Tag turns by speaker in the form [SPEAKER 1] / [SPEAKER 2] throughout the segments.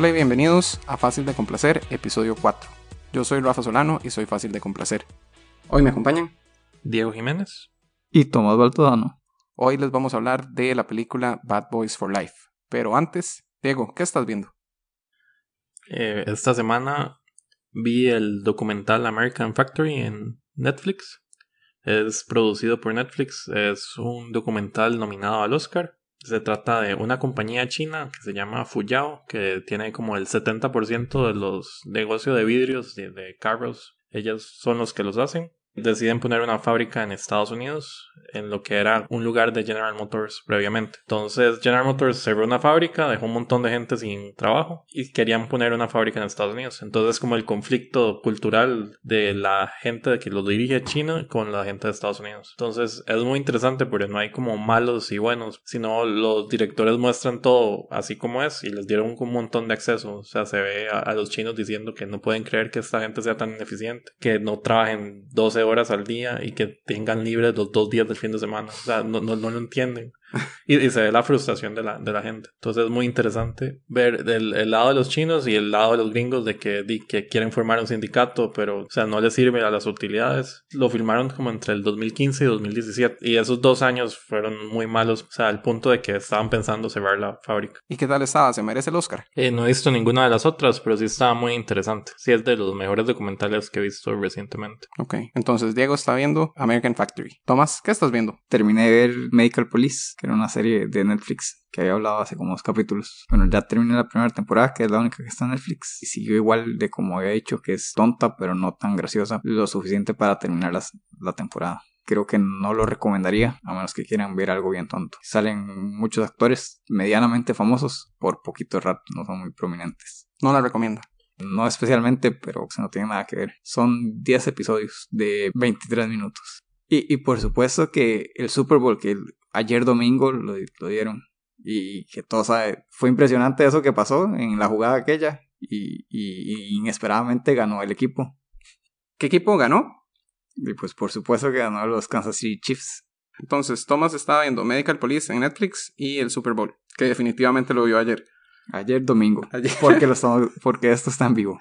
[SPEAKER 1] Hola y bienvenidos a Fácil de Complacer, episodio 4. Yo soy Rafa Solano y soy fácil de complacer. Hoy me acompañan
[SPEAKER 2] Diego Jiménez
[SPEAKER 3] y Tomás Baltodano.
[SPEAKER 1] Hoy les vamos a hablar de la película Bad Boys for Life. Pero antes, Diego, ¿qué estás viendo?
[SPEAKER 2] Eh, esta semana vi el documental American Factory en Netflix. Es producido por Netflix. Es un documental nominado al Oscar. Se trata de una compañía china que se llama Fuyao, que tiene como el 70% de los negocios de vidrios de, de carros. Ellos son los que los hacen deciden poner una fábrica en Estados Unidos, en lo que era un lugar de General Motors previamente. Entonces General Motors cerró una fábrica, dejó un montón de gente sin trabajo y querían poner una fábrica en Estados Unidos. Entonces como el conflicto cultural de la gente que lo dirige China con la gente de Estados Unidos. Entonces es muy interesante porque no hay como malos y buenos, sino los directores muestran todo así como es y les dieron un montón de acceso. O sea, se ve a, a los chinos diciendo que no pueden creer que esta gente sea tan ineficiente, que no trabajen 12 horas al día y que tengan libres los dos días del fin de semana. O sea, no, no, no lo entienden. y, se ve la frustración de la, de la gente. Entonces es muy interesante ver el, el, lado de los chinos y el lado de los gringos de que, de que quieren formar un sindicato, pero o sea, no les sirve a las utilidades. Lo firmaron como entre el 2015 y 2017 y esos dos años fueron muy malos, o sea, al punto de que estaban pensando cerrar la fábrica.
[SPEAKER 1] ¿Y qué tal estaba? ¿Se merece el Oscar?
[SPEAKER 2] Eh, no he visto ninguna de las otras, pero sí estaba muy interesante. Sí es de los mejores documentales que he visto recientemente.
[SPEAKER 1] Ok, entonces Diego está viendo American Factory. Tomás, ¿qué estás viendo?
[SPEAKER 3] Terminé de ver Medical Police que era una serie de Netflix que había hablado hace como dos capítulos. Bueno, ya terminé la primera temporada, que es la única que está en Netflix, y siguió igual de como había dicho, que es tonta, pero no tan graciosa, lo suficiente para terminar las, la temporada. Creo que no lo recomendaría, a menos que quieran ver algo bien tonto. Salen muchos actores medianamente famosos, por poquito rato, no son muy prominentes.
[SPEAKER 1] No la recomienda.
[SPEAKER 3] No especialmente, pero no tiene nada que ver. Son 10 episodios de 23 minutos. Y, y, por supuesto que el Super Bowl, que ayer domingo lo, lo, dieron, y que todo sabe, fue impresionante eso que pasó en la jugada aquella, y, y, y, inesperadamente ganó el equipo.
[SPEAKER 1] ¿Qué equipo ganó?
[SPEAKER 3] Y pues por supuesto que ganó los Kansas City Chiefs.
[SPEAKER 1] Entonces, Thomas estaba viendo Medical Police en Netflix y el Super Bowl, que definitivamente lo vio ayer.
[SPEAKER 3] Ayer domingo. Ayer. Porque, lo estamos, porque esto está en vivo.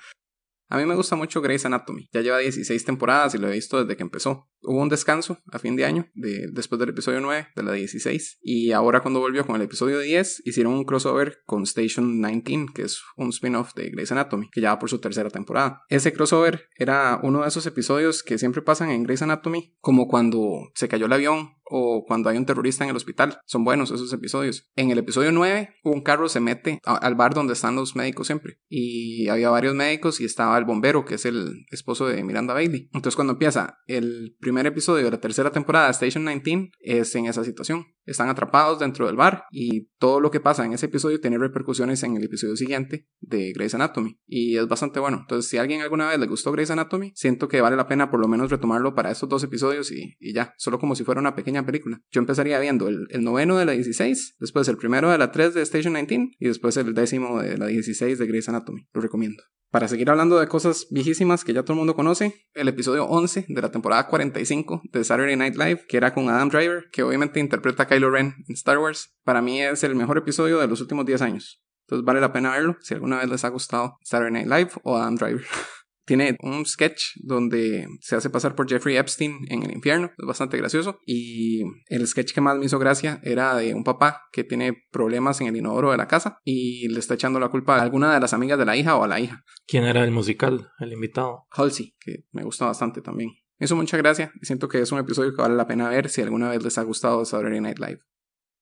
[SPEAKER 1] A mí me gusta mucho Grey's Anatomy. Ya lleva 16 temporadas y lo he visto desde que empezó. Hubo un descanso a fin de año, de, después del episodio 9 de la 16. Y ahora cuando volvió con el episodio 10, hicieron un crossover con Station 19, que es un spin-off de Grey's Anatomy, que ya va por su tercera temporada. Ese crossover era uno de esos episodios que siempre pasan en Grey's Anatomy, como cuando se cayó el avión o cuando hay un terrorista en el hospital. Son buenos esos episodios. En el episodio 9, un carro se mete al bar donde están los médicos siempre. Y había varios médicos y estaba el bombero, que es el esposo de Miranda Bailey. Entonces cuando empieza el primer episodio de la tercera temporada de Station 19, es en esa situación. Están atrapados dentro del bar y todo lo que pasa en ese episodio tiene repercusiones en el episodio siguiente de Grey's Anatomy. Y es bastante bueno. Entonces si a alguien alguna vez le gustó Grey's Anatomy, siento que vale la pena por lo menos retomarlo para estos dos episodios y, y ya. Solo como si fuera una pequeña película. Yo empezaría viendo el, el, noveno de la 16, después el primero de la 3 de Station 19 y después el décimo de la 16 de Grey's Anatomy. Lo recomiendo. Para seguir hablando de cosas viejísimas que ya todo el mundo conoce, el episodio 11 de la temporada 45 de Saturday Night Live, que era con Adam Driver, que obviamente interpreta a Kylo Ren en Star Wars, para mí es el mejor episodio de los últimos 10 años. Entonces vale la pena verlo si alguna vez les ha gustado Saturday Night Live o Adam Driver. Tiene un sketch donde se hace pasar por Jeffrey Epstein en el infierno, es bastante gracioso. Y el sketch que más me hizo gracia era de un papá que tiene problemas en el inodoro de la casa y le está echando la culpa a alguna de las amigas de la hija o a la hija.
[SPEAKER 2] ¿Quién era el musical, el invitado?
[SPEAKER 1] Halsey, que me gusta bastante también. Me hizo mucha gracia y siento que es un episodio que vale la pena ver si alguna vez les ha gustado Saturday Night Live.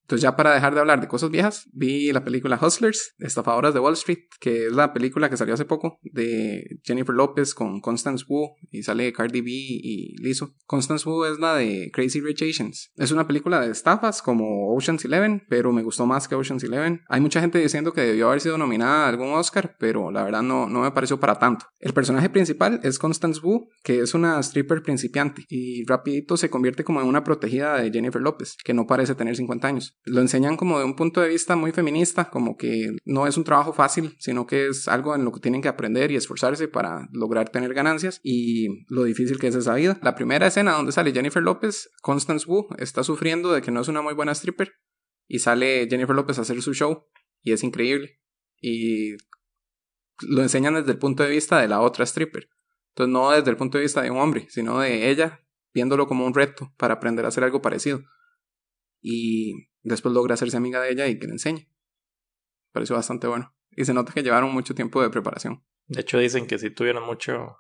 [SPEAKER 1] Entonces ya para dejar de hablar de cosas viejas, vi la película Hustlers, Estafadoras de Wall Street, que es la película que salió hace poco de Jennifer Lopez con Constance Wu y sale Cardi B y Lizzo. Constance Wu es la de Crazy Rich Asians. Es una película de estafas como Ocean's Eleven, pero me gustó más que Ocean's Eleven. Hay mucha gente diciendo que debió haber sido nominada a algún Oscar, pero la verdad no, no me pareció para tanto. El personaje principal es Constance Wu, que es una stripper principiante y rapidito se convierte como en una protegida de Jennifer Lopez, que no parece tener 50 años lo enseñan como de un punto de vista muy feminista, como que no es un trabajo fácil, sino que es algo en lo que tienen que aprender y esforzarse para lograr tener ganancias y lo difícil que es esa vida. La primera escena donde sale Jennifer López, Constance Wu está sufriendo de que no es una muy buena stripper y sale Jennifer López a hacer su show y es increíble. Y lo enseñan desde el punto de vista de la otra stripper. Entonces no desde el punto de vista de un hombre, sino de ella, viéndolo como un reto para aprender a hacer algo parecido. Y después logra hacerse amiga de ella y que le enseñe. Pareció bastante bueno. Y se nota que llevaron mucho tiempo de preparación.
[SPEAKER 2] De hecho, dicen que sí tuvieron mucho.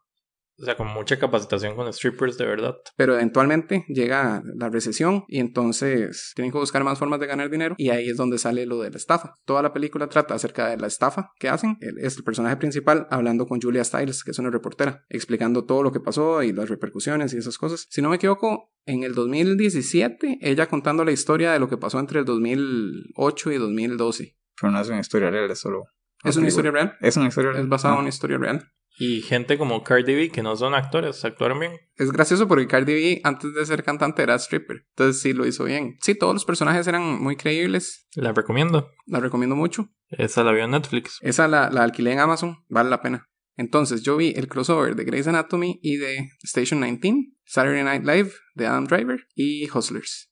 [SPEAKER 2] O sea, con mucha capacitación con strippers de verdad.
[SPEAKER 1] Pero eventualmente llega la recesión y entonces tienen que buscar más formas de ganar dinero y ahí es donde sale lo de la estafa. Toda la película trata acerca de la estafa que hacen. Él es el personaje principal hablando con Julia Stiles, que es una reportera, explicando todo lo que pasó y las repercusiones y esas cosas. Si no me equivoco, en el 2017, ella contando la historia de lo que pasó entre el 2008 y 2012.
[SPEAKER 3] Pero no es una historia real, es solo.
[SPEAKER 1] ¿Es una historia real?
[SPEAKER 3] Es una historia real.
[SPEAKER 1] Es basada en
[SPEAKER 3] Ah.
[SPEAKER 1] una historia real.
[SPEAKER 2] Y gente como Cardi B, que no son actores, actuaron bien.
[SPEAKER 1] Es gracioso porque Cardi B, antes de ser cantante, era stripper. Entonces sí lo hizo bien. Sí, todos los personajes eran muy creíbles.
[SPEAKER 2] La recomiendo.
[SPEAKER 1] La recomiendo mucho.
[SPEAKER 2] Esa la vio en Netflix.
[SPEAKER 1] Esa la, la alquilé en Amazon. Vale la pena. Entonces yo vi el crossover de Grey's Anatomy y de Station 19, Saturday Night Live de Adam Driver y Hustlers.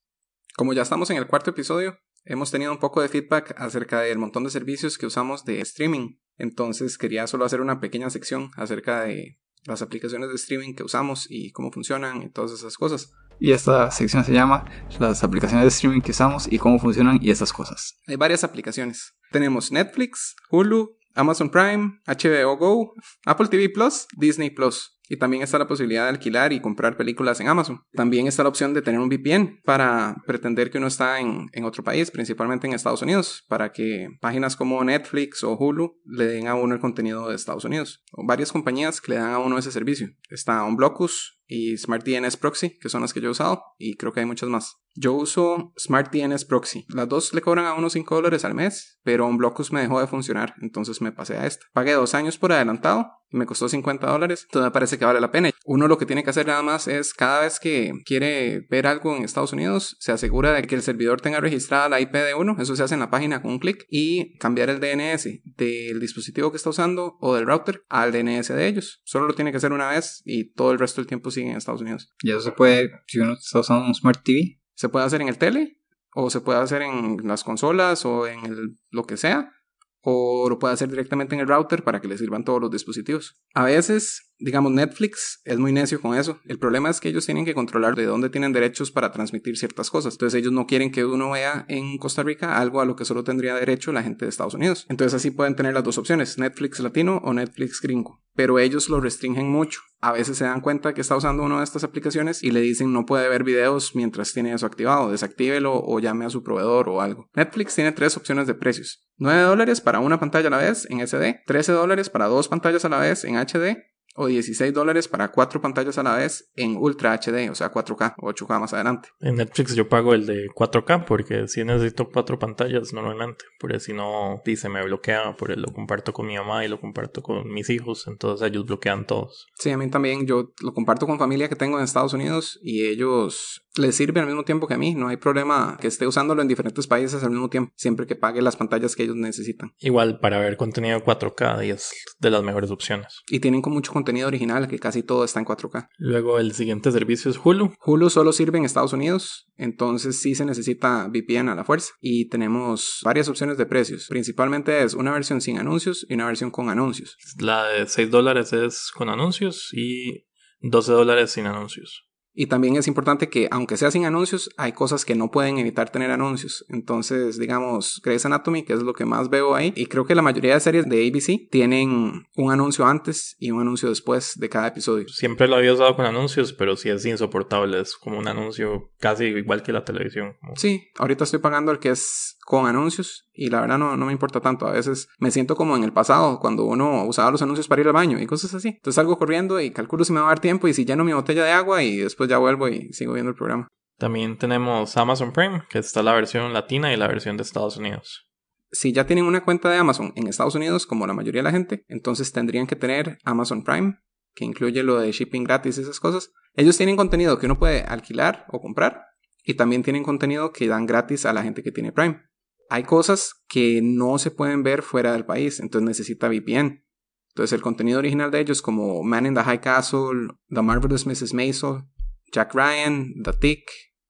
[SPEAKER 1] Como ya estamos en el cuarto episodio, hemos tenido un poco de feedback acerca del montón de servicios que usamos de streaming. Entonces quería solo hacer una pequeña sección acerca de las aplicaciones de streaming que usamos y cómo funcionan y todas esas cosas.
[SPEAKER 3] Y esta sección se llama Las aplicaciones de streaming que usamos y cómo funcionan y esas cosas.
[SPEAKER 1] Hay varias aplicaciones. Tenemos Netflix, Hulu, Amazon Prime, HBO Go, Apple TV Plus, Disney Plus. Y también está la posibilidad de alquilar y comprar películas en Amazon. También está la opción de tener un VPN para pretender que uno está en, en otro país, principalmente en Estados Unidos, para que páginas como Netflix o Hulu le den a uno el contenido de Estados Unidos. O varias compañías que le dan a uno ese servicio. Está Unblockus y SmartDNS Proxy, que son las que yo he usado, y creo que hay muchas más. Yo uso SmartDNS Proxy. Las dos le cobran a unos 5 dólares al mes, pero Unblockus me dejó de funcionar, entonces me pasé a esta. Pagué dos años por adelantado y me costó 50 dólares, entonces me parece que vale la pena. Uno lo que tiene que hacer nada más es cada vez que quiere ver algo en Estados Unidos, se asegura de que el servidor tenga registrada la IP de uno, eso se hace en la página con un clic, y cambiar el DNS del dispositivo que está usando o del router al DNS de ellos. Solo lo tiene que hacer una vez y todo el resto del tiempo en Estados Unidos.
[SPEAKER 3] Y eso se puede, si uno está usando un Smart TV,
[SPEAKER 1] Se puede hacer en el tele, o se puede hacer en las consolas, o en el, lo que sea, o lo puede hacer directamente en el router para que le sirvan todos los dispositivos. A veces, digamos, Netflix es muy necio con eso. El problema es que ellos tienen que controlar de dónde tienen derechos para transmitir ciertas cosas. Entonces ellos no quieren que uno vea en Costa Rica algo a lo que solo tendría derecho la gente de Estados Unidos. Entonces así pueden tener las dos opciones, Netflix latino o Netflix gringo. Pero ellos lo restringen mucho. A veces se dan cuenta que está usando una de estas aplicaciones y le dicen no puede ver videos mientras tiene eso activado, desactívelo o llame a su proveedor o algo. Netflix tiene tres opciones de precios. 9 dólares para una pantalla a la vez en SD, 13 dólares para dos pantallas a la vez en HD o 16 dólares para cuatro pantallas a la vez en Ultra HD, o sea 4K o 8K más adelante.
[SPEAKER 2] En Netflix yo pago el de 4K porque si necesito cuatro pantallas normalmente. Porque si no, dice me bloquea, porque lo comparto con mi mamá y lo comparto con mis hijos. Entonces ellos bloquean todos.
[SPEAKER 1] Sí, a mí también. Yo lo comparto con familia que tengo en Estados Unidos y ellos les sirve al mismo tiempo que a mí. No hay problema que esté usándolo en diferentes países al mismo tiempo, siempre que pague las pantallas que ellos necesitan.
[SPEAKER 2] Igual para ver contenido 4K y es de las mejores opciones.
[SPEAKER 1] Y tienen con mucho contenido original, que casi todo está en 4K.
[SPEAKER 2] Luego el siguiente servicio es Hulu.
[SPEAKER 1] Hulu solo sirve en Estados Unidos, entonces sí se necesita VPN a la fuerza. Y tenemos varias opciones de precios. Principalmente es una versión sin anuncios y una versión con anuncios.
[SPEAKER 2] La de 6 dólares es con anuncios y 12 dólares sin anuncios.
[SPEAKER 1] Y también es importante que, aunque sea sin anuncios, hay cosas que no pueden evitar tener anuncios. Entonces, digamos, Grey's Anatomy, que es lo que más veo ahí, y creo que la mayoría de series de ABC tienen un anuncio antes y un anuncio después de cada episodio.
[SPEAKER 2] Siempre lo había usado con anuncios, pero sí es insoportable. Es como un anuncio casi igual que la televisión.
[SPEAKER 1] Sí, ahorita estoy pagando el que es con anuncios y la verdad no, no me importa tanto. A veces me siento como en el pasado, cuando uno usaba los anuncios para ir al baño y cosas así. Entonces salgo corriendo y calculo si me va a dar tiempo y si lleno mi botella de agua y después ya vuelvo y sigo viendo el programa.
[SPEAKER 2] También tenemos Amazon Prime, que está la versión latina y la versión de Estados Unidos.
[SPEAKER 1] Si ya tienen una cuenta de Amazon en Estados Unidos, como la mayoría de la gente, entonces tendrían que tener Amazon Prime, que incluye lo de shipping gratis y esas cosas. Ellos tienen contenido que uno puede alquilar o comprar y también tienen contenido que dan gratis a la gente que tiene Prime. Hay cosas que no se pueden ver fuera del país, entonces necesita VPN. Entonces el contenido original de ellos como Man in the High Castle, The Marvelous Mrs. Maisel, Jack Ryan, The Tick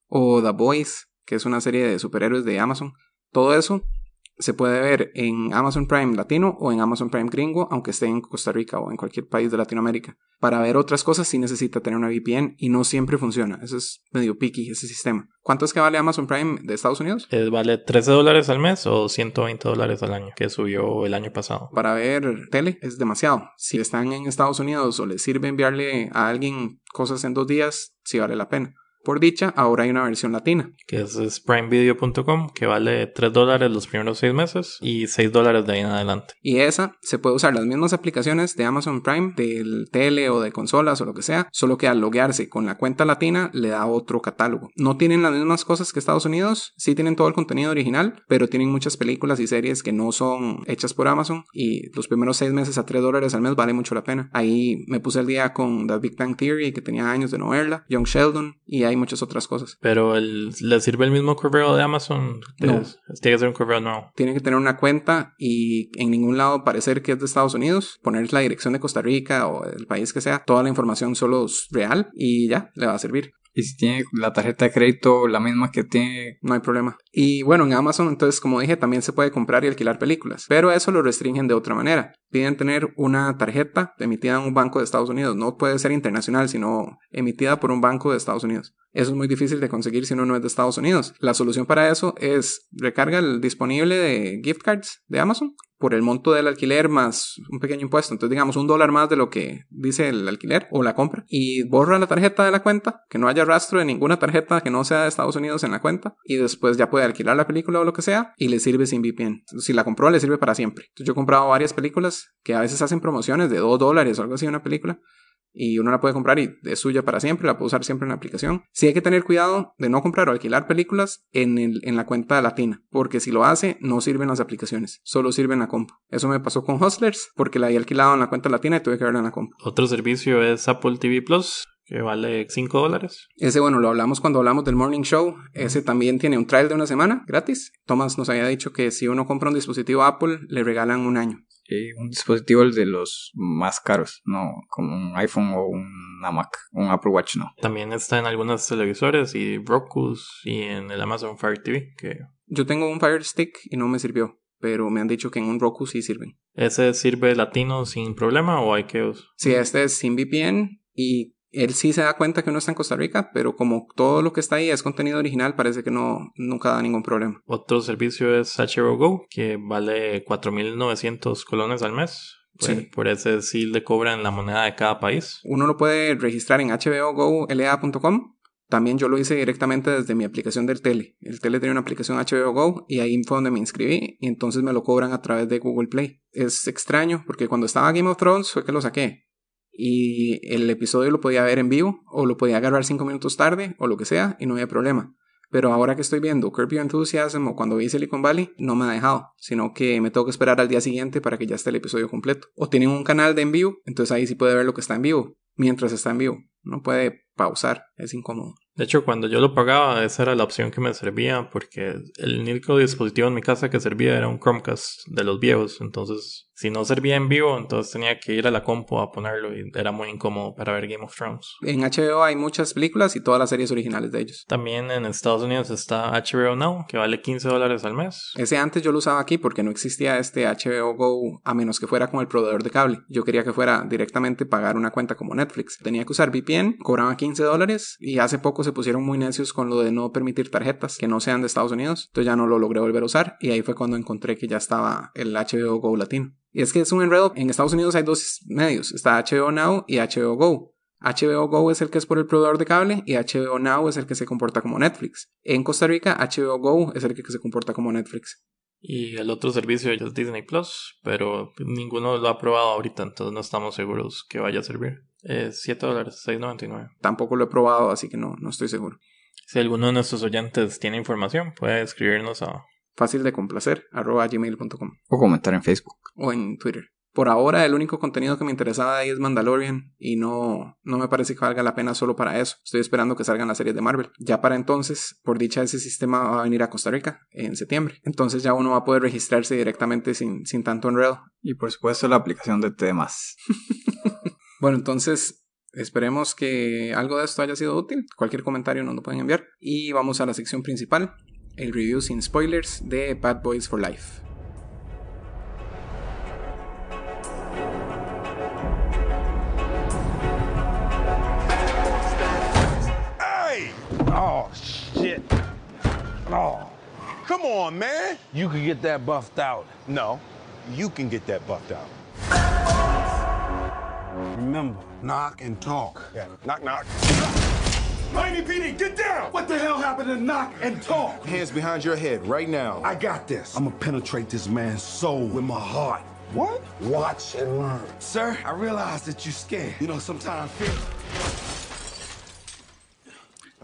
[SPEAKER 1] o The Boys, que es una serie de superhéroes de Amazon, todo eso se puede ver en Amazon Prime Latino o en Amazon Prime Gringo, aunque esté en Costa Rica o en cualquier país de Latinoamérica. Para ver otras cosas sí necesita tener una VPN y no siempre funciona. Eso es medio picky ese sistema. ¿Cuánto es que vale Amazon Prime de Estados Unidos?
[SPEAKER 2] Eh, vale 13 dólares al mes o 120 dólares al año, que subió el año pasado.
[SPEAKER 1] Para ver tele es demasiado. Si están en Estados Unidos o les sirve enviarle a alguien cosas en dos días, sí vale la pena. Por dicha, ahora hay una versión latina.
[SPEAKER 2] Que es primevideo.com, que vale 3 dólares los primeros 6 meses y 6 dólares de ahí en adelante.
[SPEAKER 1] Y esa se puede usar las mismas aplicaciones de Amazon Prime, del tele o de consolas o lo que sea, solo que al loguearse con la cuenta latina le da otro catálogo. No tienen las mismas cosas que Estados Unidos, sí tienen todo el contenido original, pero tienen muchas películas y series que no son hechas por Amazon y los primeros 6 meses a 3 dólares al mes vale mucho la pena. Ahí me puse el día con The Big Bang Theory, que tenía años de no verla, Young Sheldon, y hay muchas otras cosas.
[SPEAKER 2] Pero el, le sirve el mismo correo de Amazon.
[SPEAKER 1] No.
[SPEAKER 2] Tiene que ser un correo nuevo.
[SPEAKER 1] Tiene que tener una cuenta y en ningún lado parecer que es de Estados Unidos, poner la dirección de Costa Rica o el país que sea, toda la información solo es real y ya, le va a servir.
[SPEAKER 3] Y si tiene la tarjeta de crédito la misma que tiene.
[SPEAKER 1] No hay problema. Y bueno, en Amazon, entonces, como dije, también se puede comprar y alquilar películas. Pero eso lo restringen de otra manera. Piden tener una tarjeta emitida en un banco de Estados Unidos. No puede ser internacional, sino emitida por un banco de Estados Unidos. Eso es muy difícil de conseguir si uno no es de Estados Unidos. La solución para eso es recarga el disponible de gift cards de Amazon por el monto del alquiler más un pequeño impuesto. Entonces, digamos, un dólar más de lo que dice el alquiler o la compra. Y borra la tarjeta de la cuenta, que no haya rastro de ninguna tarjeta que no sea de Estados Unidos en la cuenta. Y después ya puede alquilar la película o lo que sea y le sirve sin VPN. Si la compró, le sirve para siempre. Entonces, yo he comprado varias películas que a veces hacen promociones de 2 dólares o algo así una película y uno la puede comprar y es suya para siempre, la puede usar siempre en la aplicación. Sí hay que tener cuidado de no comprar o alquilar películas en, el, en la cuenta latina, porque si lo hace no sirven las aplicaciones, solo sirven la compu. Eso me pasó con Hustlers, porque la había alquilado en la cuenta latina y tuve que verla en la compu.
[SPEAKER 2] Otro servicio es Apple TV Plus, que vale 5 dólares.
[SPEAKER 1] Ese, bueno, lo hablamos cuando hablamos del Morning Show. Ese también tiene un trial de una semana gratis. Thomas nos había dicho que si uno compra un dispositivo Apple, le regalan un año.
[SPEAKER 3] Eh, un dispositivo el de los más caros, no como un iPhone o una Mac, un Apple Watch no.
[SPEAKER 2] También está en algunos televisores y Roku y en el Amazon Fire TV, que
[SPEAKER 1] Yo tengo un Fire Stick y no me sirvió, pero me han dicho que en un Roku sí sirven.
[SPEAKER 2] ese sirve latino sin problema o hay que us-
[SPEAKER 1] Sí, este es sin VPN y él sí se da cuenta que uno está en Costa Rica, pero como todo lo que está ahí es contenido original, parece que no nunca da ningún problema.
[SPEAKER 2] Otro servicio es HBO Go, que vale 4.900 colones al mes. Pues,
[SPEAKER 1] Sí.
[SPEAKER 2] Por ese sí le cobran la moneda de cada país.
[SPEAKER 1] Uno lo puede registrar en hbogolea.com. También yo lo hice directamente desde mi aplicación del tele. El tele tiene una aplicación HBO Go y ahí fue donde me inscribí y entonces me lo cobran a través de Google Play. Es extraño porque cuando estaba Game of Thrones fue que lo saqué. Y el episodio lo podía ver en vivo o lo podía agarrar cinco minutos tarde o lo que sea y no había problema. Pero ahora que estoy viendo Curb Your Enthusiasm o cuando vi Silicon Valley, no me ha dejado, sino que me tengo que esperar al día siguiente para que ya esté el episodio completo. O tienen un canal de en vivo, entonces ahí sí puede ver lo que está en vivo, mientras está en vivo. No puede pausar, es incómodo.
[SPEAKER 2] De hecho, cuando yo lo pagaba, esa era la opción que me servía, porque el único dispositivo en mi casa que servía era un Chromecast de los viejos. Entonces, si no servía en vivo, entonces tenía que ir a la compu a ponerlo y era muy incómodo para ver Game of Thrones.
[SPEAKER 1] En HBO hay muchas películas y todas las series originales de ellos.
[SPEAKER 2] También en Estados Unidos está HBO Now, que vale 15 dólares al mes.
[SPEAKER 1] Ese antes yo lo usaba aquí porque no existía este HBO Go a menos que fuera con el proveedor de cable. Yo quería que fuera directamente pagar una cuenta como Netflix. Tenía que usar VPN, cobraba 15 dólares y hace poco se pusieron muy necios con lo de no permitir tarjetas que no sean de Estados Unidos. Entonces ya no lo logré volver a usar y ahí fue cuando encontré que ya estaba el HBO Go latino. Y es que es un enredo. En Estados Unidos hay dos medios. Está HBO Now y HBO Go. HBO Go es el que es por el proveedor de cable y HBO Now es el que se comporta como Netflix. En Costa Rica, HBO Go es el que se comporta como Netflix.
[SPEAKER 2] Y el otro servicio es Disney Plus, pero ninguno lo ha probado ahorita, entonces no estamos seguros que vaya a servir. Es 7 dólares, 6.99.
[SPEAKER 1] Tampoco lo he probado, así que no, no estoy seguro.
[SPEAKER 2] Si alguno de nuestros oyentes tiene información, puede escribirnos a
[SPEAKER 1] Fácil de complacer, arroba gmail.com
[SPEAKER 3] O comentar en Facebook.
[SPEAKER 1] o en Twitter. Por ahora, el único contenido que me interesaba ahí es Mandalorian y no, no me parece que valga la pena solo para eso. Estoy esperando que salgan las series de Marvel. Ya para entonces, por dicha, ese sistema va a venir a Costa Rica en septiembre. Entonces ya uno va a poder registrarse directamente sin, sin tanto enredo.
[SPEAKER 3] Y por supuesto la aplicación de temas.
[SPEAKER 1] Bueno, entonces esperemos que algo de esto haya sido útil. Cualquier comentario nos lo pueden enviar. Y vamos a la sección principal. el review sin spoilers de Bad Boys for Life.
[SPEAKER 4] Hey! Oh, shit. Oh. Come on, man. You can get that buffed out. No, you can get that buffed out. Remember, knock and talk. Yeah, knock, knock. Miami PD, get down! What the hell happened to knock and talk?
[SPEAKER 5] Hands behind your head right now.
[SPEAKER 4] I got this. I'm gonna penetrate this man's soul with my heart. What? Watch and learn. Sir, I realize that you're scared. You know, sometimes fear.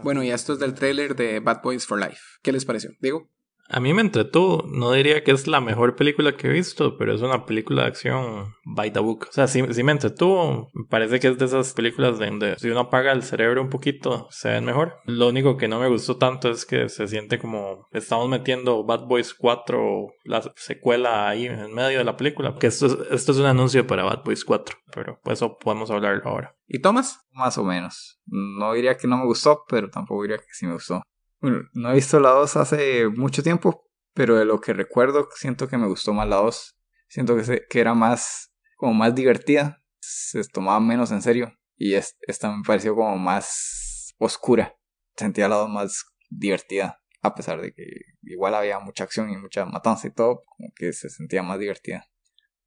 [SPEAKER 1] Bueno, y esto es del tráiler de Bad Boys for Life. ¿Qué les pareció? Diego.
[SPEAKER 2] A mí me entretuvo. No diría que es la mejor película que he visto, pero es una película de acción by book. O sea, sí, sí me entretuvo. Me parece que es de esas películas donde si uno apaga el cerebro un poquito, se ven mejor. Lo único que no me gustó tanto es que se siente como estamos metiendo Bad Boys 4, la secuela ahí en medio de la película. Que esto es, esto es un anuncio para Bad Boys 4, pero pues eso podemos hablarlo ahora.
[SPEAKER 1] ¿Y Thomas?
[SPEAKER 3] Más o menos. No diría que no me gustó, pero tampoco diría que sí me gustó. Bueno, no he visto la 2 hace mucho tiempo, pero de lo que recuerdo, siento que me gustó más la 2. Siento que, se, que era más, como más divertida, se tomaba menos en serio. Y es, esta me pareció como más oscura. Sentía la 2 más divertida, a pesar de que igual había mucha acción y mucha matanza y todo, como que se sentía más divertida.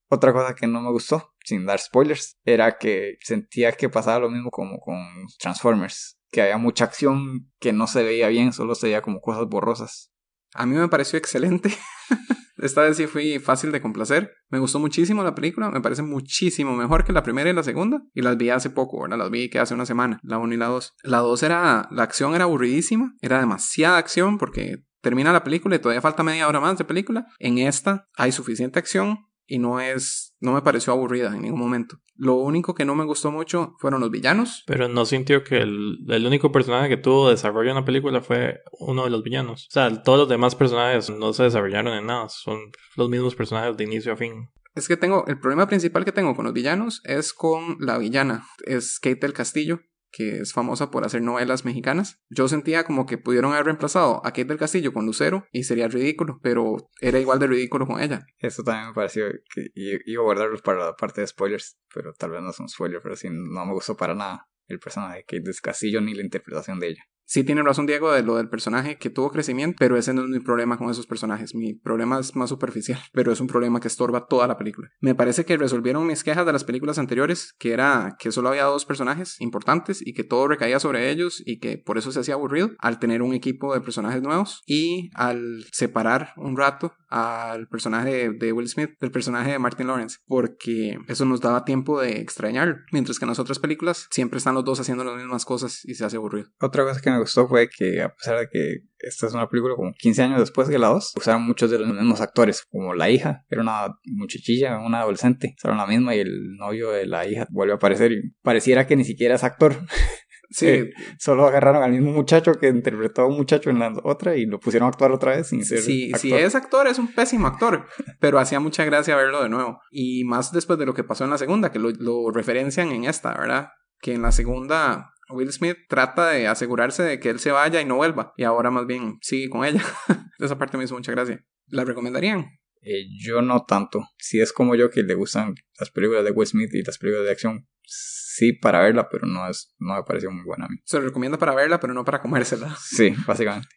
[SPEAKER 3] Otra cosa que no me gustó, sin dar spoilers, era que sentía que pasaba lo mismo como con Transformers que había mucha acción que no se veía bien, solo se veía como cosas borrosas.
[SPEAKER 1] A mí me pareció excelente. Esta vez sí fui fácil de complacer. Me gustó muchísimo la película, me parece muchísimo mejor que la primera y la segunda. Y las vi hace poco, ¿verdad? Las vi que hace una semana, la 1 y la 2. La 2 era, la acción era aburridísima, era demasiada acción porque termina la película y todavía falta media hora más de película. En esta hay suficiente acción, y no es no me pareció aburrida en ningún momento. Lo único que no me gustó mucho fueron los villanos.
[SPEAKER 2] Pero no sintió que el, el, único personaje que tuvo desarrollo en la película fue uno de los villanos. O sea, todos los demás personajes no se desarrollaron en nada, son los mismos personajes de inicio a fin.
[SPEAKER 1] Es que tengo el problema principal que tengo con los villanos es con la villana, es Kate del Castillo que es famosa por hacer novelas mexicanas. Yo sentía como que pudieron haber reemplazado a Kate del Castillo con Lucero y sería ridículo, pero era igual de ridículo con ella.
[SPEAKER 3] Eso también me pareció que iba a guardarlos para la parte de spoilers, pero tal vez no son spoilers, pero sí no me gustó para nada el personaje de Kate del Castillo ni la interpretación de ella.
[SPEAKER 1] Sí tiene razón Diego de lo del personaje que tuvo crecimiento, pero ese no es mi problema con esos personajes. Mi problema es más superficial, pero es un problema que estorba toda la película. Me parece que resolvieron mis quejas de las películas anteriores, que era que solo había dos personajes importantes y que todo recaía sobre ellos y que por eso se hacía aburrido al tener un equipo de personajes nuevos y al separar un rato al personaje de Will Smith del personaje de Martin Lawrence, porque eso nos daba tiempo de extrañar, mientras que en las otras películas siempre están los dos haciendo las mismas cosas y se hace aburrido.
[SPEAKER 3] Otra cosa que me gustó fue que a pesar de que esta es una película como 15 años después que la 2, usaron muchos de los mismos actores, como la hija, era una muchachilla, una adolescente, usaron la misma y el novio de la hija vuelve a aparecer y pareciera que ni siquiera es actor.
[SPEAKER 1] Sí.
[SPEAKER 3] Eh, solo agarraron al mismo muchacho que interpretó a un muchacho en la otra y lo pusieron a actuar otra vez sin ser
[SPEAKER 1] Sí,
[SPEAKER 3] actor.
[SPEAKER 1] si es actor, es un pésimo actor, pero hacía mucha gracia verlo de nuevo. Y más después de lo que pasó en la segunda, que lo, lo referencian en esta, ¿verdad? Que en la segunda Will Smith trata de asegurarse de que él se vaya y no vuelva. Y ahora más bien sigue con ella. Esa parte me hizo mucha gracia. ¿La recomendarían?
[SPEAKER 3] Eh, yo no tanto. Si es como yo que le gustan las películas de Will Smith y las películas de acción, sí para verla, pero no es no me pareció muy buena a mí.
[SPEAKER 1] Se lo recomienda para verla, pero no para comérsela.
[SPEAKER 3] Sí, básicamente.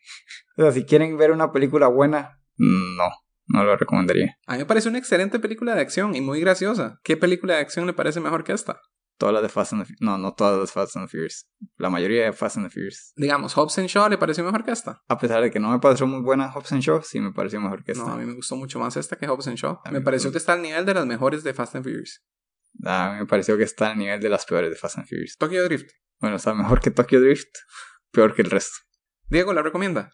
[SPEAKER 3] O sea, si quieren ver una película buena, no, no lo recomendaría.
[SPEAKER 1] A mí me parece una excelente película de acción y muy graciosa. ¿Qué película de acción le parece mejor que esta?
[SPEAKER 3] Todas las de Fast and the No, no todas las de Fast and the Furious. La mayoría de Fast and the Furious.
[SPEAKER 1] Digamos, Hobbs and Shaw le pareció mejor que esta.
[SPEAKER 3] A pesar de que no me pareció muy buena Hobbs and Shaw, sí me pareció mejor que esta.
[SPEAKER 1] No, a mí me gustó mucho más esta que Hobbs and Shaw.
[SPEAKER 3] A
[SPEAKER 1] Me pareció que está al nivel de las mejores de Fast and Furious.
[SPEAKER 3] A mí me pareció que está al nivel de las peores de Fast and Furious.
[SPEAKER 1] Tokyo Drift.
[SPEAKER 3] Bueno, está mejor que Tokyo Drift, peor que el resto.
[SPEAKER 1] Diego, ¿la recomienda?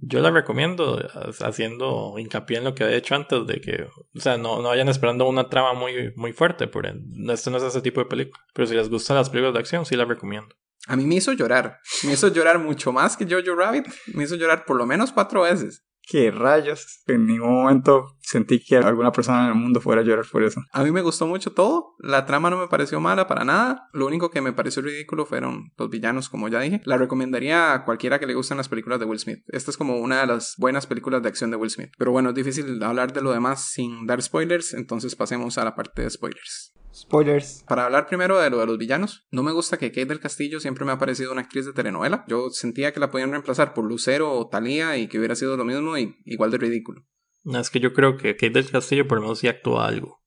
[SPEAKER 2] Yo la recomiendo haciendo hincapié en lo que había hecho antes de que, o sea, no, no vayan esperando una trama muy, muy fuerte, por esto no es ese tipo de película. Pero si les gustan las películas de acción, sí la recomiendo.
[SPEAKER 1] A mí me hizo llorar. Me hizo llorar mucho más que Jojo Rabbit. Me hizo llorar por lo menos cuatro veces.
[SPEAKER 3] Qué rayos. En ningún momento sentí que alguna persona en el mundo fuera a llorar por eso.
[SPEAKER 1] A mí me gustó mucho todo, la trama no me pareció mala para nada, lo único que me pareció ridículo fueron los villanos, como ya dije. La recomendaría a cualquiera que le gusten las películas de Will Smith. Esta es como una de las buenas películas de acción de Will Smith. Pero bueno, es difícil hablar de lo demás sin dar spoilers, entonces pasemos a la parte de spoilers.
[SPEAKER 3] Spoilers.
[SPEAKER 1] Para hablar primero de lo de los villanos, no me gusta que Kate del Castillo siempre me ha parecido una actriz de telenovela. Yo sentía que la podían reemplazar por Lucero o Thalía y que hubiera sido lo mismo y igual de ridículo.
[SPEAKER 2] No, es que yo creo que Kate del Castillo por lo menos sí actúa algo.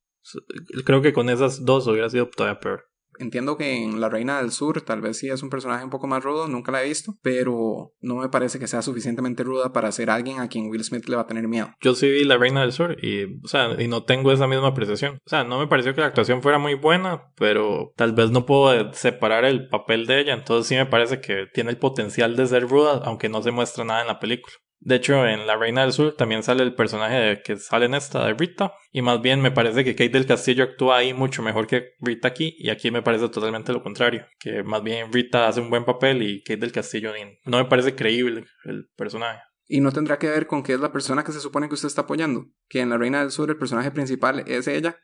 [SPEAKER 2] Creo que con esas dos hubiera sido todavía peor.
[SPEAKER 1] Entiendo que en La Reina del Sur tal vez sí es un personaje un poco más rudo, nunca la he visto, pero no me parece que sea suficientemente ruda para ser alguien a quien Will Smith le va a tener miedo.
[SPEAKER 2] Yo sí vi La Reina del Sur y, o sea, y no tengo esa misma apreciación. O sea, no me pareció que la actuación fuera muy buena, pero tal vez no puedo separar el papel de ella, entonces sí me parece que tiene el potencial de ser ruda, aunque no se muestra nada en la película. De hecho, en La Reina del Sur también sale el personaje de, que sale en esta de Rita. Y más bien me parece que Kate del Castillo actúa ahí mucho mejor que Rita aquí. Y aquí me parece totalmente lo contrario. Que más bien Rita hace un buen papel y Kate del Castillo no me parece creíble el personaje.
[SPEAKER 1] Y no tendrá que ver con que es la persona que se supone que usted está apoyando. Que en La Reina del Sur el personaje principal es ella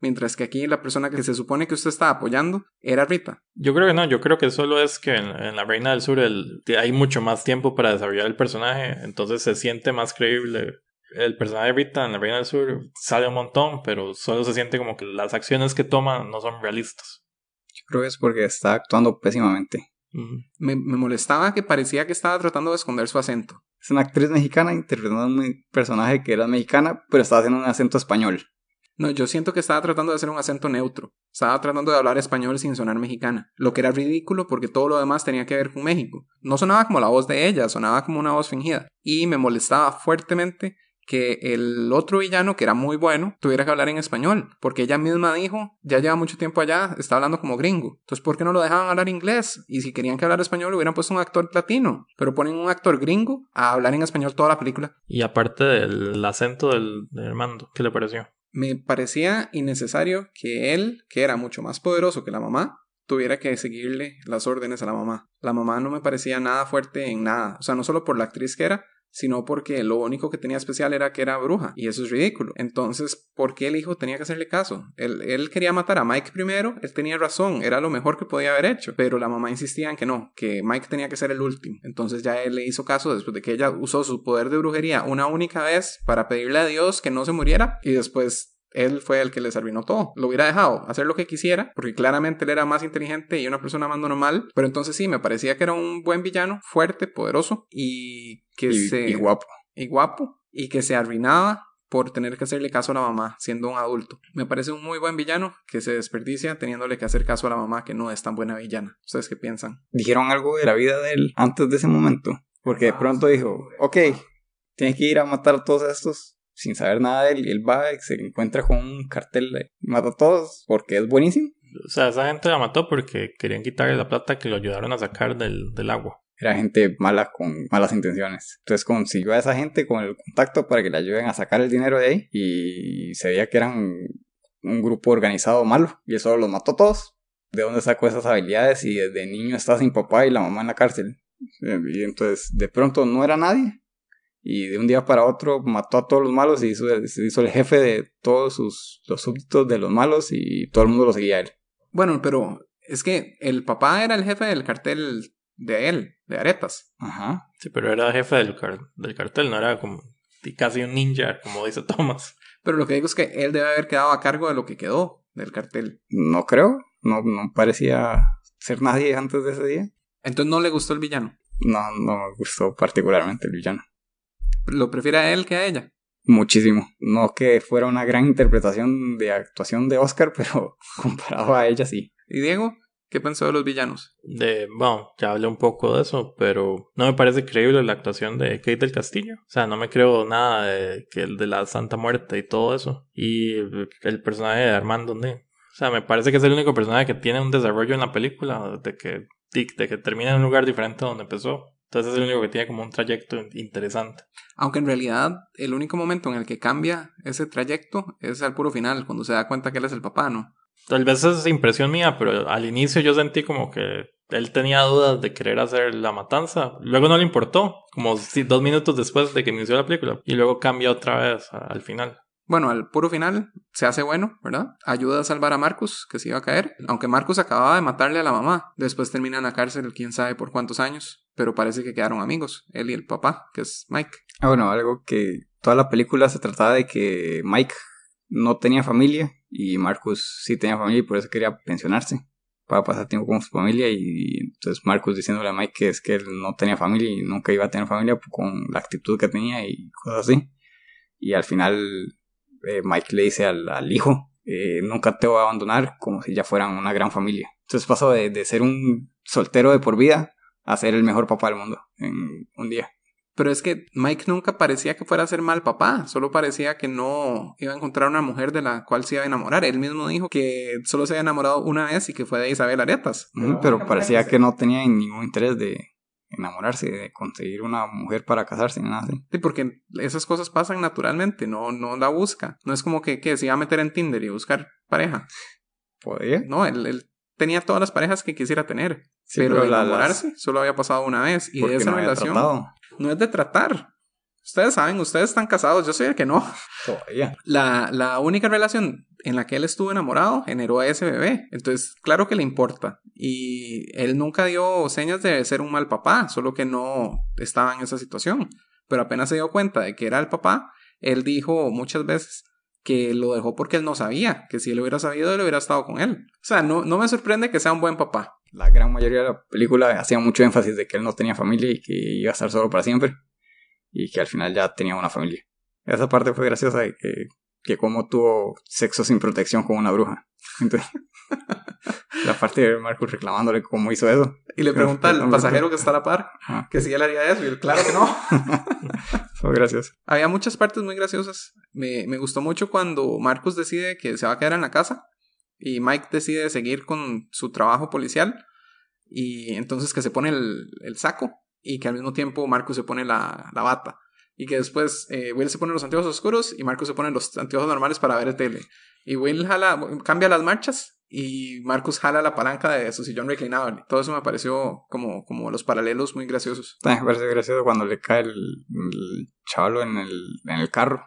[SPEAKER 1] Mientras que aquí la persona que se supone que usted está apoyando era Rita.
[SPEAKER 2] Yo creo que no, yo creo que solo es que en, La Reina del Sur el, hay mucho más tiempo para desarrollar el personaje, entonces se siente más creíble. El personaje de Rita en La Reina del Sur sale un montón, pero solo se siente como que las acciones que toma no son realistas.
[SPEAKER 3] Yo creo que es porque está actuando pésimamente.
[SPEAKER 1] me, me molestaba que parecía que estaba tratando de esconder su acento.
[SPEAKER 3] Es una actriz mexicana interpretando a un personaje que era mexicana, pero estaba haciendo un acento español.
[SPEAKER 1] No, yo siento que estaba tratando de hacer un acento neutro. Estaba tratando de hablar español sin sonar mexicana. Lo que era ridículo porque todo lo demás tenía que ver con México. No sonaba como la voz de ella, sonaba como una voz fingida. Y me molestaba fuertemente que el otro villano, que era muy bueno, tuviera que hablar en español, porque ella misma dijo, ya lleva mucho tiempo allá, está hablando como gringo. Entonces, ¿por qué no lo dejaban hablar inglés? Y si querían que hablara español, hubieran puesto un actor latino, pero ponen un actor gringo a hablar en español toda la película.
[SPEAKER 2] Y aparte del acento del, del mando, ¿qué le pareció?
[SPEAKER 1] Me parecía innecesario que él, que era mucho más poderoso que la mamá, tuviera que seguirle las órdenes a la mamá. La mamá no me parecía nada fuerte en nada, o sea, no solo por la actriz que era, sino porque lo único que tenía especial era que era bruja, y eso es ridículo. Entonces, ¿por qué el hijo tenía que hacerle caso? Él, quería matar a Mike primero, él tenía razón, era lo mejor que podía haber hecho, pero la mamá insistía en que no, que Mike tenía que ser el último. Entonces ya él le hizo caso después de que ella usó su poder de brujería una única vez para pedirle a Dios que no se muriera, y después él fue el que les arruinó todo. Lo hubiera dejado hacer lo que quisiera, porque claramente él era más inteligente y una persona más normal, pero entonces sí, me parecía que era un buen villano, fuerte, poderoso y que se...
[SPEAKER 3] Y guapo.
[SPEAKER 1] Y guapo, y que se arruinaba por tener que hacerle caso a la mamá siendo un adulto. Me parece un muy buen villano que se desperdicia teniéndole que hacer caso a la mamá que no es tan buena villana. ¿Ustedes qué piensan?
[SPEAKER 3] Dijeron algo de la vida de él antes de ese momento, porque de pronto dijo, ok, tienes que ir a matar a todos estos sin saber nada de él y él va y se encuentra con un cartel y mata a todos porque es buenísimo.
[SPEAKER 2] O sea, esa gente la mató porque querían quitarle la plata que lo ayudaron a sacar del, del agua.
[SPEAKER 3] Era gente mala con malas intenciones. Entonces consiguió a esa gente con el contacto para que le ayuden a sacar el dinero de ahí y se veía que eran un grupo organizado malo y eso los mató a todos. ¿De dónde sacó esas habilidades y desde niño está sin papá y la mamá en la cárcel? Y entonces de pronto no era nadie y de un día para otro mató a todos los malos y se hizo el jefe de todos sus, los súbditos de los malos y todo el mundo lo seguía a él.
[SPEAKER 1] Bueno, pero es que el papá era el jefe del cartel de él, de Aretas.
[SPEAKER 2] Ajá. Sí, pero era jefe del, del cartel, no era como casi un ninja, como dice Thomas.
[SPEAKER 1] Pero lo que digo es que él debe haber quedado a cargo de lo que quedó del cartel.
[SPEAKER 3] No creo, no, no parecía ser nadie antes de ese día.
[SPEAKER 1] Entonces no le gustó el villano.
[SPEAKER 3] No, no me gustó particularmente el villano
[SPEAKER 1] lo prefiere a él que a ella.
[SPEAKER 3] Muchísimo. No que fuera una gran interpretación de actuación de Oscar, pero comparado a ella sí.
[SPEAKER 1] ¿Y Diego? ¿Qué pensó de los villanos?
[SPEAKER 2] De, bueno, ya hablé un poco de eso, pero no me parece creíble la actuación de Kate del Castillo. O sea, no me creo nada de que el de la Santa Muerte y todo eso. Y el personaje de Armando, ¿no? O sea, me parece que es el único personaje que tiene un desarrollo en la película, de que, de que termina en un lugar diferente donde empezó. Entonces es el único que tiene como un trayecto interesante.
[SPEAKER 1] Aunque en realidad el único momento en el que cambia ese trayecto es al puro final, cuando se da cuenta que él es el papá, ¿no?
[SPEAKER 2] Tal vez es impresión mía, pero al inicio yo sentí como que él tenía dudas de querer hacer la matanza. Luego no le importó, como dos minutos después de que inició la película. Y luego cambia otra vez al final.
[SPEAKER 1] Bueno, al puro final se hace bueno, ¿verdad? Ayuda a salvar a Marcus, que se iba a caer. Aunque Marcus acababa de matarle a la mamá. Después termina en la cárcel, quién sabe por cuántos años. Pero parece que quedaron amigos, él y el papá, que es Mike.
[SPEAKER 3] Ah, bueno, algo que toda la película se trataba de que Mike no tenía familia y Marcus sí tenía familia y por eso quería pensionarse para pasar tiempo con su familia y entonces Marcus diciéndole a Mike que es que él no tenía familia y nunca iba a tener familia con la actitud que tenía y cosas así. Y al final eh, Mike le dice al, hijo, eh, nunca te voy a abandonar como si ya fueran una gran familia. Entonces pasó de, de ser un soltero de por vida a ser el mejor papá del mundo en un día.
[SPEAKER 1] Pero es que Mike nunca parecía que fuera a ser mal papá, solo parecía que no iba a encontrar una mujer de la cual se iba a enamorar. Él mismo dijo que solo se había enamorado una vez y que fue de Isabel Aretas.
[SPEAKER 3] Pero parecía que no tenía ningún interés de enamorarse, de conseguir una mujer para casarse, ni nada así.
[SPEAKER 1] Sí, porque esas cosas pasan naturalmente, no, no la busca. No es como que, que se iba a meter en Tinder y buscar pareja.
[SPEAKER 3] Podría.
[SPEAKER 1] No, él, él tenía todas las parejas que quisiera tener.
[SPEAKER 3] Sí,
[SPEAKER 1] pero, de
[SPEAKER 3] la- las-
[SPEAKER 1] enamorarse solo había pasado una vez. Y de esa
[SPEAKER 3] no
[SPEAKER 1] relación no es de tratar. Ustedes saben, ustedes están casados, yo soy el que no.
[SPEAKER 3] Todavía.
[SPEAKER 1] La, la única relación en la que él estuvo enamorado generó a ese bebé. Entonces, claro que le importa. Y él nunca dio señas de ser un mal papá, solo que no estaba en esa situación. Pero apenas se dio cuenta de que era el papá, él dijo muchas veces que lo dejó porque él no sabía, que si él hubiera sabido, él hubiera estado con él. O sea, no, no me sorprende que sea un buen papá.
[SPEAKER 3] La gran mayoría de la película hacía mucho énfasis de que él no tenía familia y que iba a estar solo para siempre. Y que al final ya tenía una familia. Esa parte fue graciosa de que, que como tuvo sexo sin protección con una bruja. Entonces, la parte de Marcus reclamándole cómo hizo eso.
[SPEAKER 1] Y le pregunta al pasajero que está a la par
[SPEAKER 3] Ajá.
[SPEAKER 1] que si él haría eso. Y él, claro que no.
[SPEAKER 3] Fue gracioso.
[SPEAKER 1] Había muchas partes muy graciosas. Me, me gustó mucho cuando Marcus decide que se va a quedar en la casa y Mike decide seguir con su trabajo policial y entonces que se pone el, el saco y que al mismo tiempo Marcus se pone la, bata y que después eh, Will se pone los anteojos oscuros y Marcus se pone los anteojos normales para ver tele y Will jala, cambia las marchas y Marcus jala la palanca de su sillón reclinable. Todo eso me pareció como, como los paralelos muy graciosos.
[SPEAKER 3] También me parece gracioso cuando le cae el, el en el, en el carro.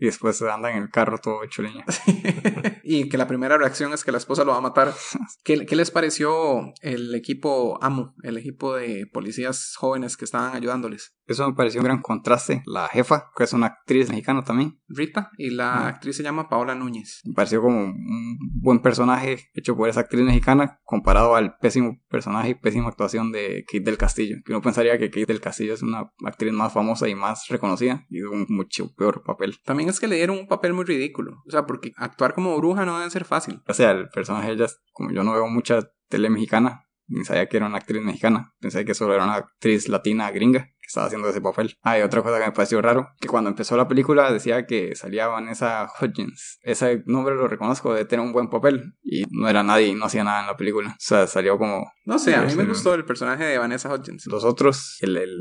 [SPEAKER 3] Y después anda en el carro todo hecho leña.
[SPEAKER 1] y que la primera reacción es que la esposa lo va a matar. ¿Qué, qué les pareció el equipo AMO, el equipo de policías jóvenes que estaban ayudándoles?
[SPEAKER 3] Eso me pareció un gran contraste. La jefa, que es una actriz mexicana también,
[SPEAKER 1] Rita y la actriz se llama Paola Núñez.
[SPEAKER 3] me pareció como un buen personaje hecho por esa actriz mexicana comparado al pésimo personaje y pésima actuación de Kate del Castillo. Que uno pensaría que Kate del Castillo es una actriz más famosa y más reconocida y un mucho peor papel.
[SPEAKER 1] También es que le dieron un papel muy ridículo. O sea, porque actuar como bruja no debe ser fácil.
[SPEAKER 3] O sea, el personaje ella, como yo no veo mucha tele mexicana, ni sabía que era una actriz mexicana. Pensé que solo era una actriz latina gringa estaba haciendo ese papel. Ah, y otra cosa que me pareció raro, que cuando empezó la película decía que salía Vanessa Hudgens. Ese nombre lo reconozco, de tener un buen papel. Y no era nadie y no hacía nada en la película. O sea, salió como...
[SPEAKER 1] No sé, a mí me
[SPEAKER 3] sí.
[SPEAKER 1] gustó el personaje de Vanessa Hudgens.
[SPEAKER 3] Los otros, el, el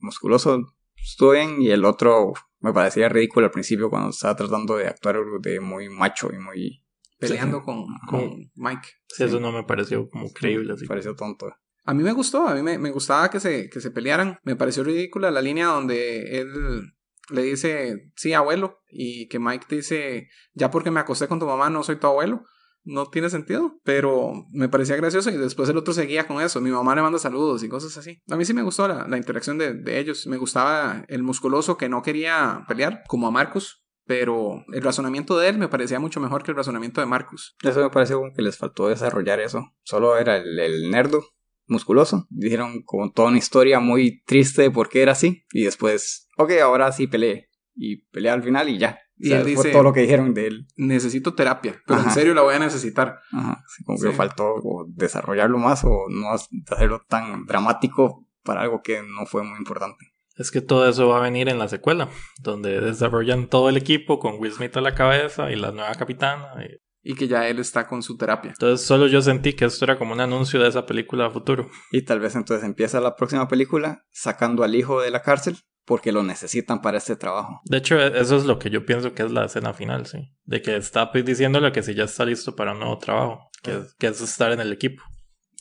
[SPEAKER 3] musculoso estuvo bien y el otro me parecía ridículo al principio cuando estaba tratando de actuar de muy macho y muy...
[SPEAKER 1] Peleando con, con Mike.
[SPEAKER 2] Sí, eso no me pareció como creíble. así.
[SPEAKER 3] Me pareció tonto.
[SPEAKER 1] A mí me gustó, a mí me, gustaba que se, que se pelearan. Me pareció ridícula la línea donde él le dice, sí, abuelo, y que Mike dice, ya porque me acosté con tu mamá no soy tu abuelo. No tiene sentido, pero me parecía gracioso y después el otro seguía con eso. Mi mamá le manda saludos y cosas así. A mí sí me gustó la, la interacción de, de ellos. Me gustaba el musculoso que no quería pelear, como a Marcus, pero el razonamiento de él me parecía mucho mejor que el razonamiento de Marcus.
[SPEAKER 3] Eso me pareció como que les faltó desarrollar eso. Solo era el, el nerdo musculoso. Dijeron como toda una historia muy triste de por qué era así. Y después, ok, ahora sí peleé. Y peleé al final y ya.
[SPEAKER 1] Y
[SPEAKER 3] O sea,
[SPEAKER 1] él
[SPEAKER 3] fue
[SPEAKER 1] dice-
[SPEAKER 3] todo lo que dijeron de él.
[SPEAKER 1] Necesito terapia, pero en
[SPEAKER 3] Ajá.
[SPEAKER 1] serio la voy a necesitar.
[SPEAKER 3] Ajá. Así como
[SPEAKER 1] Sí.
[SPEAKER 3] que faltó o desarrollarlo más o no hacerlo tan dramático para algo que no fue muy importante.
[SPEAKER 2] Es que todo eso va a venir en la secuela, donde desarrollan todo el equipo con Will Smith a la cabeza y la nueva capitana. y-
[SPEAKER 1] Y que ya él está con su terapia.
[SPEAKER 2] Entonces solo yo sentí que esto era como un anuncio de esa película a futuro.
[SPEAKER 3] Y tal vez entonces empieza la próxima película sacando al hijo de la cárcel porque lo necesitan para este trabajo.
[SPEAKER 2] De hecho, e- eso es lo que yo pienso que es la escena final, sí. De que está diciéndole que si ya está listo para un nuevo trabajo, que, es- que es estar en el equipo.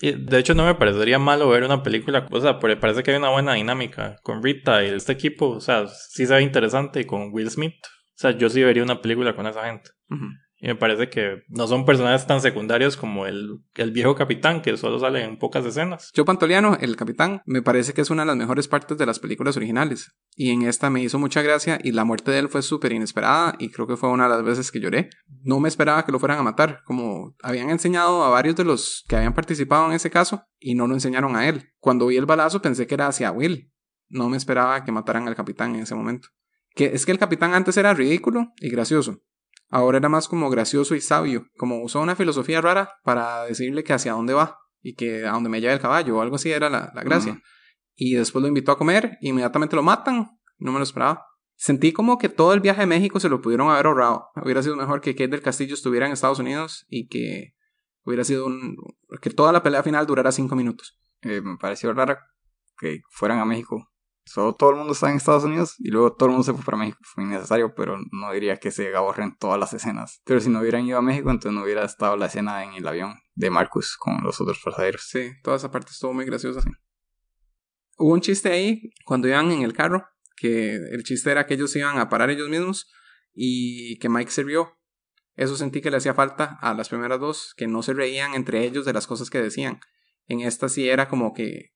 [SPEAKER 2] Y de hecho no me parecería malo ver una película, o sea, porque parece que hay una buena dinámica con Rita y este equipo, o sea, sí se ve interesante y con Will Smith. O sea, yo sí vería una película con esa gente.
[SPEAKER 1] Ujú.
[SPEAKER 2] Y me parece que no son personajes tan secundarios como el, el viejo capitán, que solo sale en pocas escenas.
[SPEAKER 1] Joe Pantoliano, el capitán, me parece que es una de las mejores partes de las películas originales. Y en esta me hizo mucha gracia y la muerte de él fue súper inesperada y creo que fue una de las veces que lloré. No me esperaba que lo fueran a matar, como habían enseñado a varios de los que habían participado en ese caso y no lo enseñaron a él. Cuando vi el balazo pensé que era hacia Will. No me esperaba que mataran al capitán en ese momento. Que es que el capitán antes era ridículo y gracioso. Ahora era más como gracioso y sabio, como usó una filosofía rara para decirle que hacia dónde va y que a dónde me lleva el caballo o algo así era la, la gracia. Y después lo invitó a comer, inmediatamente lo matan, no me lo esperaba. Sentí como que todo el viaje a México se lo pudieron haber ahorrado. Hubiera sido mejor que Kate del Castillo estuviera en Estados Unidos y que hubiera sido un... que toda la pelea final durara cinco minutos.
[SPEAKER 3] Eh, me pareció raro que fueran a México. Solo todo el mundo está en Estados Unidos y luego todo el mundo se fue para México. Fue innecesario, pero no diría que se ahorren todas las escenas. Pero si no hubieran ido a México, entonces no hubiera estado la escena en el avión de Marcus con los otros pasajeros.
[SPEAKER 1] Sí, toda esa parte estuvo muy graciosa. Hubo un chiste ahí cuando iban en el carro, que el chiste era que ellos iban a parar ellos mismos y que Mike se rió. Eso sentí que le hacía falta a las primeras dos, que no se reían entre ellos de las cosas que decían. En esta sí era como que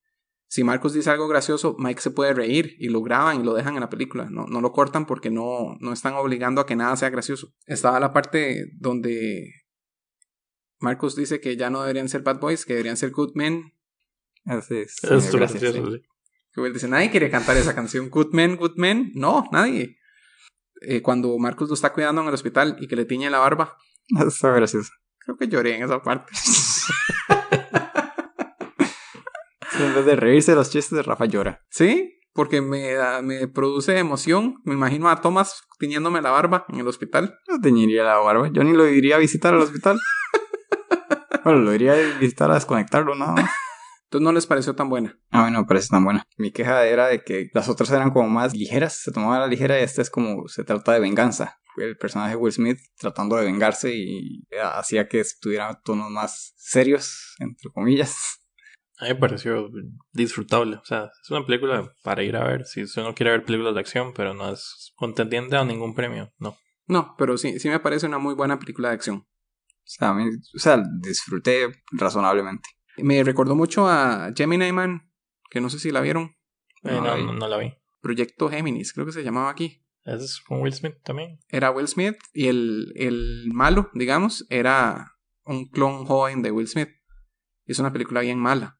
[SPEAKER 1] si Marcus dice algo gracioso, Mike se puede reír y lo graban y lo dejan en la película. No, no lo cortan porque no, no están obligando a que nada sea gracioso. Estaba la parte donde Marcus dice que ya no deberían ser bad boys, que deberían ser good men.
[SPEAKER 3] Ese es,
[SPEAKER 2] Es
[SPEAKER 3] sí, gracias,
[SPEAKER 2] gracioso,
[SPEAKER 3] sí.
[SPEAKER 2] sí.
[SPEAKER 1] Dice, nadie quiere cantar esa canción. Good men, good men. No, nadie. Eh, cuando Marcus lo está cuidando en el hospital y que le tiñe la barba,
[SPEAKER 3] Está gracioso.
[SPEAKER 1] creo que lloré en esa parte.
[SPEAKER 3] En vez de reírse de los chistes, Rafa llora.
[SPEAKER 1] Sí, porque me, da- me produce emoción. Me imagino a Thomas tiñéndome la barba en el hospital.
[SPEAKER 3] No teñiría la barba. Yo ni lo iría a visitar al hospital. bueno, lo iría a visitar a desconectarlo nada más.
[SPEAKER 1] Entonces no les pareció tan buena.
[SPEAKER 3] A mí no me parece tan buena. Mi queja era de que las otras eran como más ligeras, se tomaba la ligera y esta es como se trata de venganza. El personaje de Will Smith tratando de vengarse y hacía que tuviera tonos más serios, entre comillas.
[SPEAKER 2] A mí me pareció disfrutable. O sea, es una película para ir a ver. Si uno quiere ver películas de acción, pero no es contendiente a ningún premio. No.
[SPEAKER 1] No, pero sí, sí me parece una muy buena película de acción.
[SPEAKER 3] O sea, o disfruté razonablemente.
[SPEAKER 1] Me recordó mucho a Gemini Man, que no sé si la vieron.
[SPEAKER 2] Eh,
[SPEAKER 3] No
[SPEAKER 2] no,
[SPEAKER 3] la vi.
[SPEAKER 2] no, no la vi.
[SPEAKER 1] Proyecto Géminis, creo que se llamaba aquí.
[SPEAKER 2] Es con Will Smith también.
[SPEAKER 1] Era Will Smith y el, el malo, digamos, era un clon joven de Will Smith. Es una película bien mala.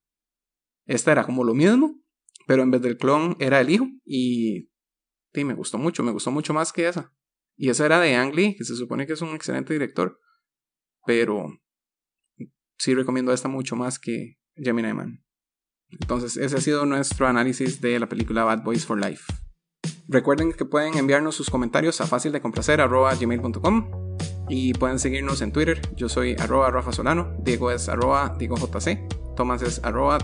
[SPEAKER 1] Esta era como lo mismo, pero en vez del clon era el hijo y sí, me gustó mucho, me gustó mucho más que esa. Y esa era de Ang Lee, que se supone que es un excelente director, pero sí recomiendo esta mucho más que Gemini Man. Entonces, ese ha sido nuestro análisis de la película Bad Boys for Life. Recuerden que pueden enviarnos sus comentarios a fácildecomplacer.gmail.com y pueden seguirnos en Twitter. Yo soy arroba Rafa Solano, Diego es arroba Diego JC, Tomás es arroba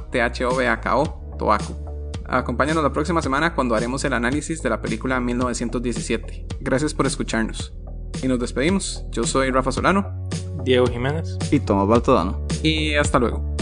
[SPEAKER 1] Toaco. Acompáñanos la próxima semana cuando haremos el análisis de la película 1917. Gracias por escucharnos. Y nos despedimos. Yo soy Rafa Solano
[SPEAKER 2] Diego Jiménez.
[SPEAKER 3] Y Tomás Baltodano.
[SPEAKER 1] y hasta luego.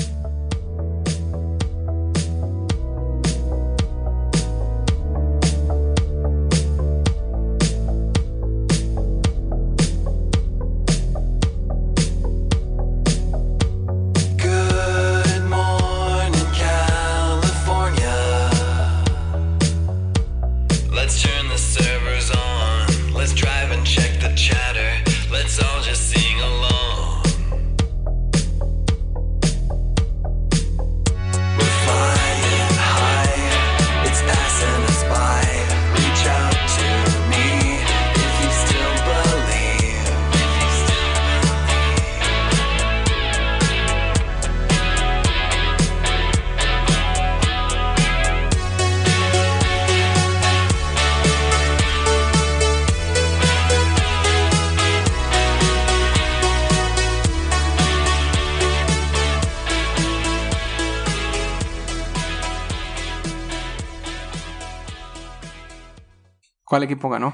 [SPEAKER 1] ¿Cuál equipo ganó?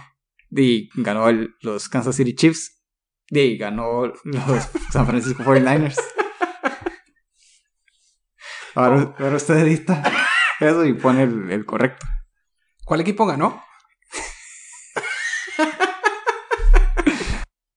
[SPEAKER 3] Y ganó el- los Kansas City Chiefs. Y ganó los San Francisco 49ers. Ahora, ahora usted edita eso y pone el, el correcto.
[SPEAKER 1] ¿Cuál equipo ganó?